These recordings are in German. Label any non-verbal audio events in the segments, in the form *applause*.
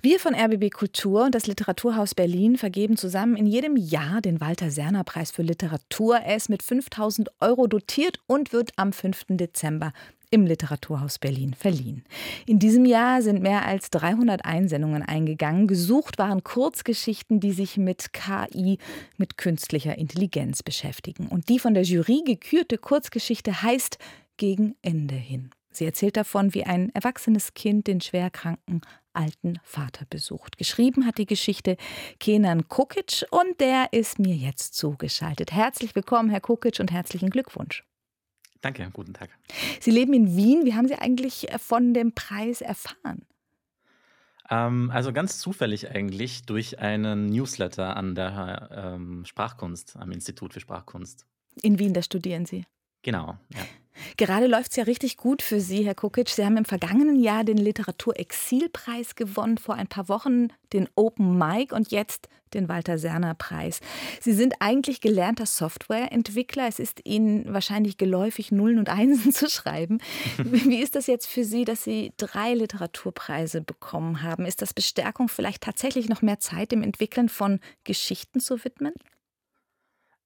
Wir von RBB Kultur und das Literaturhaus Berlin vergeben zusammen in jedem Jahr den Walter-Serner-Preis für Literatur. Er ist mit 5000 Euro dotiert und wird am 5. Dezember im Literaturhaus Berlin verliehen. In diesem Jahr sind mehr als 300 Einsendungen eingegangen. Gesucht waren Kurzgeschichten, die sich mit KI, mit künstlicher Intelligenz beschäftigen. Und die von der Jury gekürte Kurzgeschichte heißt Gegen Ende hin. Sie erzählt davon, wie ein erwachsenes Kind den schwerkranken alten Vater besucht. Geschrieben hat die Geschichte Kenan Kukic und der ist mir jetzt zugeschaltet. Herzlich willkommen, Herr Kukic, und herzlichen Glückwunsch. Danke, guten Tag. Sie leben in Wien. Wie haben Sie eigentlich äh, von dem Preis erfahren? Ähm, also ganz zufällig eigentlich durch einen Newsletter an der ähm, Sprachkunst, am Institut für Sprachkunst. In Wien, da studieren Sie. Genau, ja. Gerade läuft es ja richtig gut für Sie, Herr Kukic. Sie haben im vergangenen Jahr den Literaturexilpreis gewonnen, vor ein paar Wochen den Open Mic und jetzt den Walter Serner Preis. Sie sind eigentlich gelernter Softwareentwickler. Es ist Ihnen wahrscheinlich geläufig, Nullen und Einsen *laughs* zu schreiben. Wie ist das jetzt für Sie, dass Sie drei Literaturpreise bekommen haben? Ist das Bestärkung, vielleicht tatsächlich noch mehr Zeit dem Entwickeln von Geschichten zu widmen?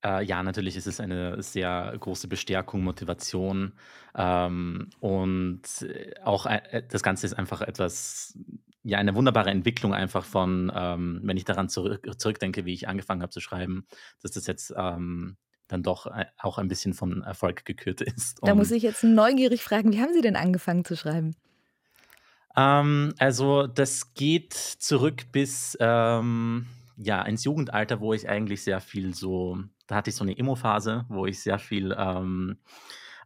Äh, ja, natürlich ist es eine sehr große Bestärkung, Motivation. Ähm, und äh, auch äh, das Ganze ist einfach etwas, ja, eine wunderbare Entwicklung einfach von, ähm, wenn ich daran zurück, zurückdenke, wie ich angefangen habe zu schreiben, dass das jetzt ähm, dann doch äh, auch ein bisschen von Erfolg gekürt *laughs* ist. Da muss ich jetzt neugierig fragen, wie haben Sie denn angefangen zu schreiben? Ähm, also das geht zurück bis ähm, ja ins Jugendalter, wo ich eigentlich sehr viel so da hatte ich so eine Emo-Phase, wo ich sehr viel ähm,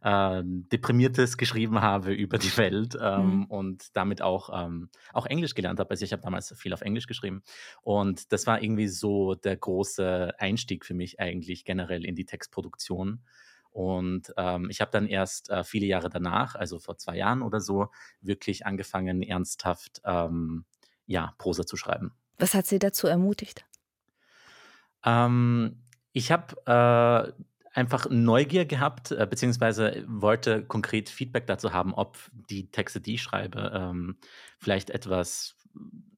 äh, Deprimiertes geschrieben habe *laughs* über die Welt ähm, mhm. und damit auch, ähm, auch Englisch gelernt habe. Also ich habe damals viel auf Englisch geschrieben und das war irgendwie so der große Einstieg für mich eigentlich generell in die Textproduktion. Und ähm, ich habe dann erst äh, viele Jahre danach, also vor zwei Jahren oder so, wirklich angefangen, ernsthaft ähm, ja, Prosa zu schreiben. Was hat Sie dazu ermutigt? Ähm, ich habe äh, einfach Neugier gehabt, äh, beziehungsweise wollte konkret Feedback dazu haben, ob die Texte, die ich schreibe, ähm, vielleicht etwas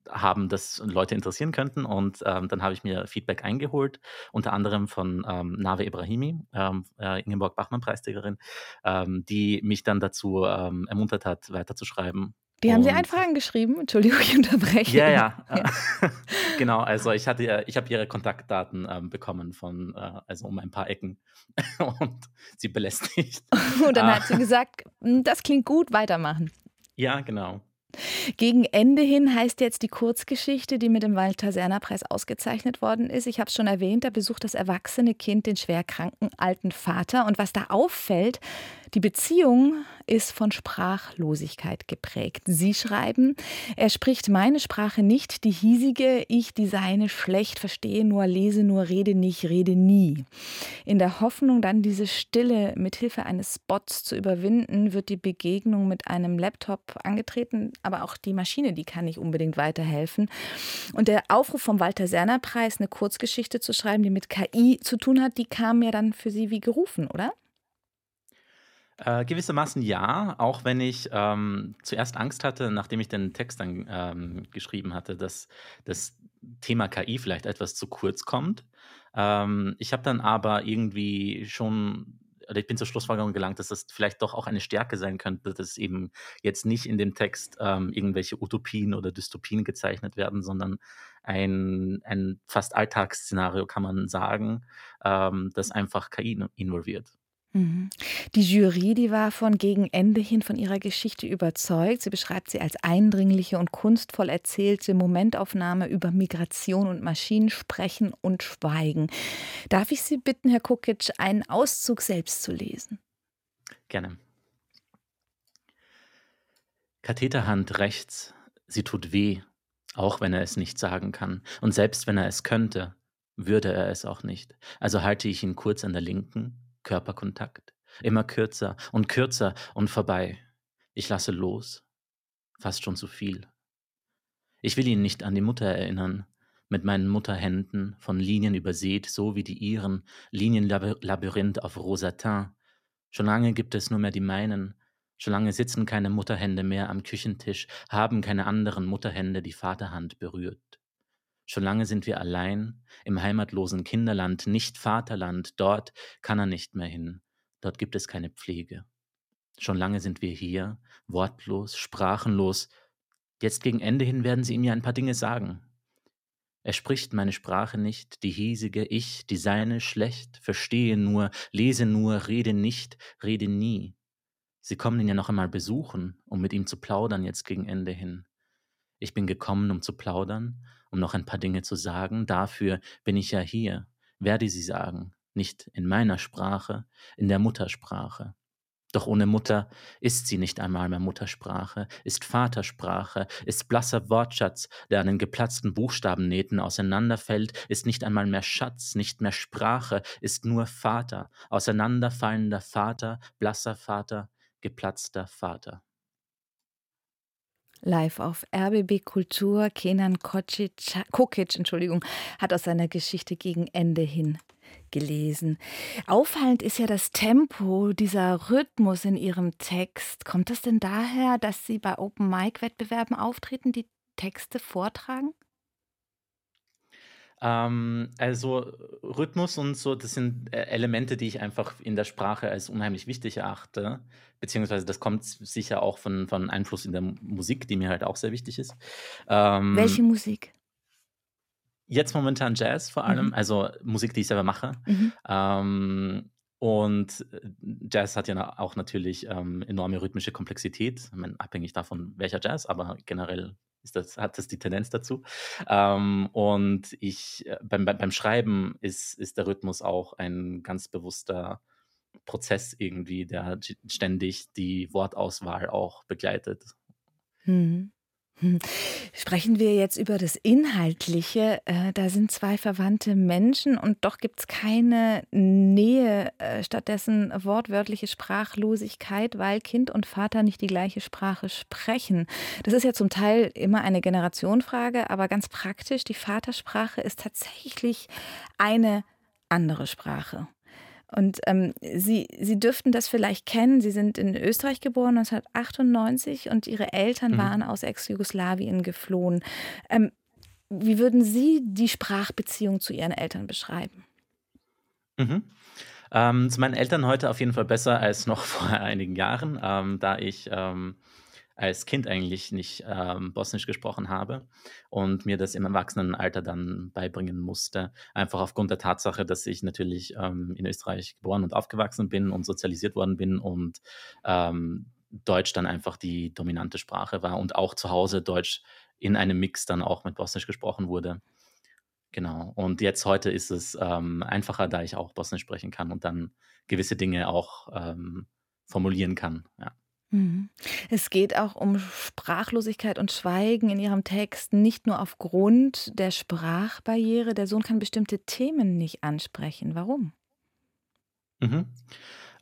haben, das Leute interessieren könnten. Und ähm, dann habe ich mir Feedback eingeholt, unter anderem von ähm, Nave Ibrahimi, ähm, äh, Ingeborg-Bachmann-Preisträgerin, ähm, die mich dann dazu ähm, ermuntert hat, weiterzuschreiben. Die haben Sie einfach angeschrieben? Entschuldigung, ich unterbreche. Ja, ja. ja. *laughs* *laughs* genau, also ich hatte ich habe ihre Kontaktdaten ähm, bekommen von, äh, also um ein paar Ecken *laughs* und sie belästigt. und dann hat sie gesagt, hm, das klingt gut, weitermachen. Ja, genau. Gegen Ende hin heißt jetzt die Kurzgeschichte, die mit dem Walter-Serner-Preis ausgezeichnet worden ist. Ich habe es schon erwähnt, da besucht das erwachsene Kind den schwerkranken alten Vater. Und was da auffällt, die Beziehung ist von Sprachlosigkeit geprägt. Sie schreiben, er spricht meine Sprache nicht, die hiesige, ich die seine schlecht verstehe, nur lese, nur rede nicht, rede nie. In der Hoffnung, dann diese Stille mit Hilfe eines Spots zu überwinden, wird die Begegnung mit einem Laptop angetreten, aber auch die Maschine, die kann nicht unbedingt weiterhelfen. Und der Aufruf vom Walter Serner Preis, eine Kurzgeschichte zu schreiben, die mit KI zu tun hat, die kam ja dann für Sie wie gerufen, oder? Äh, gewissermaßen ja, auch wenn ich ähm, zuerst Angst hatte, nachdem ich den Text dann ähm, geschrieben hatte, dass das Thema KI vielleicht etwas zu kurz kommt. Ähm, ich habe dann aber irgendwie schon, oder ich bin zur Schlussfolgerung gelangt, dass das vielleicht doch auch eine Stärke sein könnte, dass eben jetzt nicht in dem Text ähm, irgendwelche Utopien oder Dystopien gezeichnet werden, sondern ein, ein fast Alltagsszenario, kann man sagen, ähm, das einfach KI involviert. Mhm. Die Jury, die war von gegen Ende hin von ihrer Geschichte überzeugt. Sie beschreibt sie als eindringliche und kunstvoll erzählte Momentaufnahme über Migration und Maschinen, Sprechen und Schweigen. Darf ich Sie bitten, Herr Kukic, einen Auszug selbst zu lesen? Gerne. Katheterhand rechts, sie tut weh, auch wenn er es nicht sagen kann. Und selbst wenn er es könnte, würde er es auch nicht. Also halte ich ihn kurz an der linken Körperkontakt. Immer kürzer und kürzer und vorbei. Ich lasse los. Fast schon zu viel. Ich will ihn nicht an die Mutter erinnern, mit meinen Mutterhänden, von Linien übersät, so wie die ihren, Linienlabyrinth auf Rosatin. Schon lange gibt es nur mehr die meinen, Schon lange sitzen keine Mutterhände mehr am Küchentisch, haben keine anderen Mutterhände die Vaterhand berührt. Schon lange sind wir allein im heimatlosen Kinderland, nicht Vaterland, dort kann er nicht mehr hin, dort gibt es keine Pflege. Schon lange sind wir hier, wortlos, sprachenlos. Jetzt gegen Ende hin werden sie ihm ja ein paar Dinge sagen. Er spricht meine Sprache nicht, die hiesige, ich, die seine, schlecht, verstehe nur, lese nur, rede nicht, rede nie. Sie kommen ihn ja noch einmal besuchen, um mit ihm zu plaudern jetzt gegen Ende hin. Ich bin gekommen, um zu plaudern, um noch ein paar Dinge zu sagen. Dafür bin ich ja hier, werde sie sagen, nicht in meiner Sprache, in der Muttersprache. Doch ohne Mutter ist sie nicht einmal mehr Muttersprache, ist Vatersprache, ist blasser Wortschatz, der an den geplatzten Buchstabennähten auseinanderfällt, ist nicht einmal mehr Schatz, nicht mehr Sprache, ist nur Vater, auseinanderfallender Vater, blasser Vater, geplatzter Vater. Live auf RBB Kultur, Kenan Kocic, Kokic, Entschuldigung, hat aus seiner Geschichte gegen Ende hin gelesen. Auffallend ist ja das Tempo, dieser Rhythmus in Ihrem Text. Kommt das denn daher, dass Sie bei Open Mic Wettbewerben auftreten, die Texte vortragen? Ähm, also Rhythmus und so, das sind äh, Elemente, die ich einfach in der Sprache als unheimlich wichtig erachte. Beziehungsweise das kommt sicher auch von, von Einfluss in der Musik, die mir halt auch sehr wichtig ist. Ähm, Welche Musik? Jetzt momentan Jazz vor allem, Mhm. also Musik, die ich selber mache. Mhm. Ähm, und äh, Jazz hat ja auch natürlich ähm, enorme rhythmische Komplexität. Meine, abhängig davon, welcher Jazz, aber generell das, hat das die Tendenz dazu. Ähm, und ich, äh, beim, beim Schreiben ist, ist der Rhythmus auch ein ganz bewusster Prozess irgendwie, der ständig die Wortauswahl auch begleitet. Mhm. Sprechen wir jetzt über das Inhaltliche. Äh, da sind zwei verwandte Menschen und doch gibt es keine Nähe, äh, stattdessen wortwörtliche Sprachlosigkeit, weil Kind und Vater nicht die gleiche Sprache sprechen. Das ist ja zum Teil immer eine Generationenfrage, aber ganz praktisch, die Vatersprache ist tatsächlich eine andere Sprache. Und ähm, Sie, Sie dürften das vielleicht kennen. Sie sind in Österreich geboren, 1998, und Ihre Eltern mhm. waren aus Ex-Jugoslawien geflohen. Ähm, wie würden Sie die Sprachbeziehung zu Ihren Eltern beschreiben? Mhm. Ähm, zu meinen Eltern heute auf jeden Fall besser als noch *laughs* vor einigen Jahren, ähm, da ich ähm, als Kind eigentlich nicht ähm, Bosnisch gesprochen habe und mir das im Erwachsenenalter dann beibringen musste. Einfach aufgrund der Tatsache, dass ich natürlich ähm, in Österreich geboren und aufgewachsen bin und sozialisiert worden bin und ähm, Deutsch dann einfach die dominante Sprache war und auch zu Hause Deutsch in einem Mix dann auch mit Bosnisch gesprochen wurde. Genau. Und jetzt heute ist es ähm, einfacher, da ich auch Bosnisch sprechen kann und dann gewisse Dinge auch ähm, formulieren kann. Ja. Mhm. Es geht auch um Sprachlosigkeit und Schweigen in Ihrem Text, nicht nur aufgrund der Sprachbarriere. Der Sohn kann bestimmte Themen nicht ansprechen. Warum? Mhm.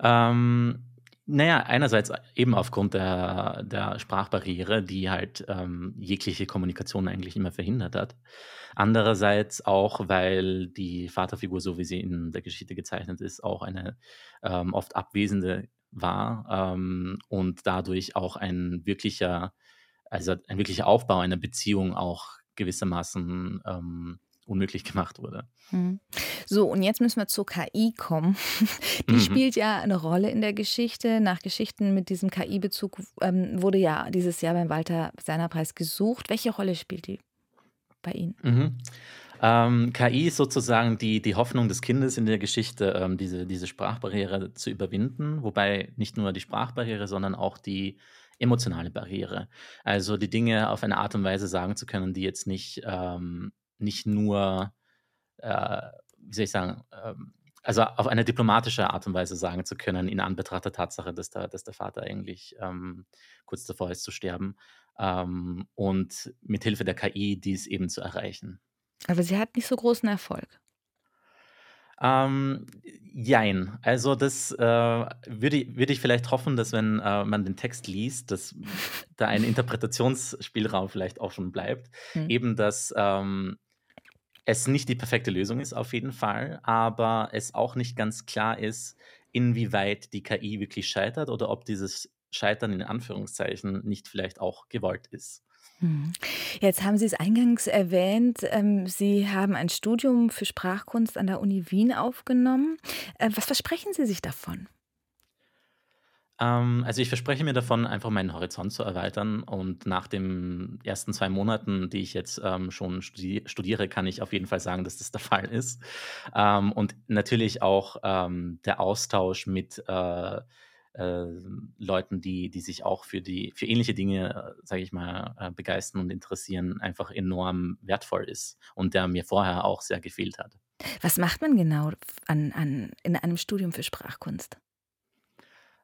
Ähm, naja, einerseits eben aufgrund der, der Sprachbarriere, die halt ähm, jegliche Kommunikation eigentlich immer verhindert hat. Andererseits auch, weil die Vaterfigur, so wie sie in der Geschichte gezeichnet ist, auch eine ähm, oft abwesende war ähm, und dadurch auch ein wirklicher, also ein wirklicher Aufbau einer Beziehung auch gewissermaßen ähm, unmöglich gemacht wurde. Hm. So, und jetzt müssen wir zur KI kommen. *laughs* Die mhm. spielt ja eine Rolle in der Geschichte. Nach Geschichten mit diesem KI-Bezug ähm, wurde ja dieses Jahr beim Walter Seiner Preis gesucht. Welche Rolle spielt die bei Ihnen? Mhm. Ähm, KI ist sozusagen die, die Hoffnung des Kindes in der Geschichte, ähm, diese, diese Sprachbarriere zu überwinden, wobei nicht nur die Sprachbarriere, sondern auch die emotionale Barriere. Also die Dinge auf eine Art und Weise sagen zu können, die jetzt nicht, ähm, nicht nur, äh, wie soll ich sagen, ähm, also auf eine diplomatische Art und Weise sagen zu können, in Anbetracht der Tatsache, dass der, dass der Vater eigentlich ähm, kurz davor ist zu sterben. Ähm, und mit Hilfe der KI dies eben zu erreichen. Aber sie hat nicht so großen Erfolg. Ähm, jein. Also das äh, würde ich, würde ich vielleicht hoffen, dass wenn äh, man den Text liest, dass da ein *laughs* Interpretationsspielraum vielleicht auch schon bleibt. Hm. Eben, dass ähm, es nicht die perfekte Lösung ist, auf jeden Fall, aber es auch nicht ganz klar ist, inwieweit die KI wirklich scheitert oder ob dieses Scheitern in Anführungszeichen nicht vielleicht auch gewollt ist. Mhm. Jetzt haben Sie es eingangs erwähnt, ähm, Sie haben ein Studium für Sprachkunst an der Uni Wien aufgenommen. Äh, was versprechen Sie sich davon? Ähm, also, ich verspreche mir davon, einfach meinen Horizont zu erweitern und nach den ersten 2 Monaten, die ich jetzt, ähm, schon studi studiere, kann ich auf jeden Fall sagen, dass das der Fall ist. Und natürlich auch, der Austausch mit, äh, ähm, Leuten, die die sich auch für die für ähnliche Dinge, äh, sage ich mal, äh, begeistern und interessieren, einfach enorm wertvoll ist und der mir vorher auch sehr gefehlt hat. Was macht man genau an an in einem Studium für Sprachkunst?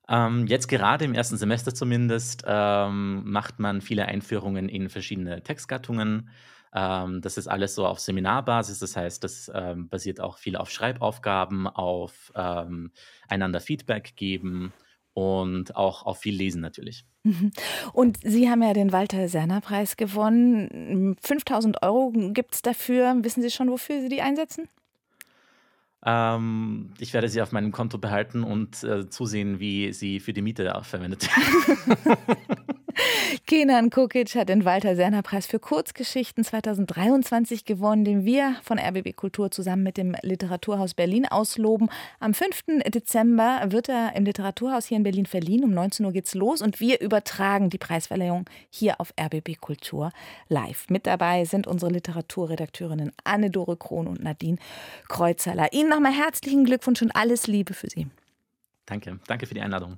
Ähm, jetzt gerade im ersten Semester zumindest, ähm, macht man viele Einführungen in verschiedene Textgattungen. Ähm, das ist alles so auf Seminarbasis, das heißt, das, ähm, basiert auch viel auf Schreibaufgaben, auf, ähm, einander Feedback geben und auch auf viel Lesen natürlich. Mhm. Und Sie haben ja den Walter-Serner-Preis gewonnen. 5.000 Euro gibt es dafür. Wissen Sie schon, wofür Sie die einsetzen? Ähm, ich werde sie auf meinem Konto behalten und, äh, zusehen, wie sie für die Miete auch verwendet *laughs* *laughs* *laughs* Kenan Kukic hat den Walter-Serner-Preis für Kurzgeschichten 2023 gewonnen, den wir von RBB Kultur zusammen mit dem Literaturhaus Berlin ausloben. Am 5. Dezember wird er im Literaturhaus hier in Berlin verliehen. Um 19 Uhr geht's los und wir übertragen die Preisverleihung hier auf RBB Kultur live. Mit dabei sind unsere Literaturredakteurinnen Anne-Dore Krohn und Nadine Kreuzerler. Ihnen nochmal herzlichen Glückwunsch und alles Liebe für Sie. Danke. Danke für die Einladung.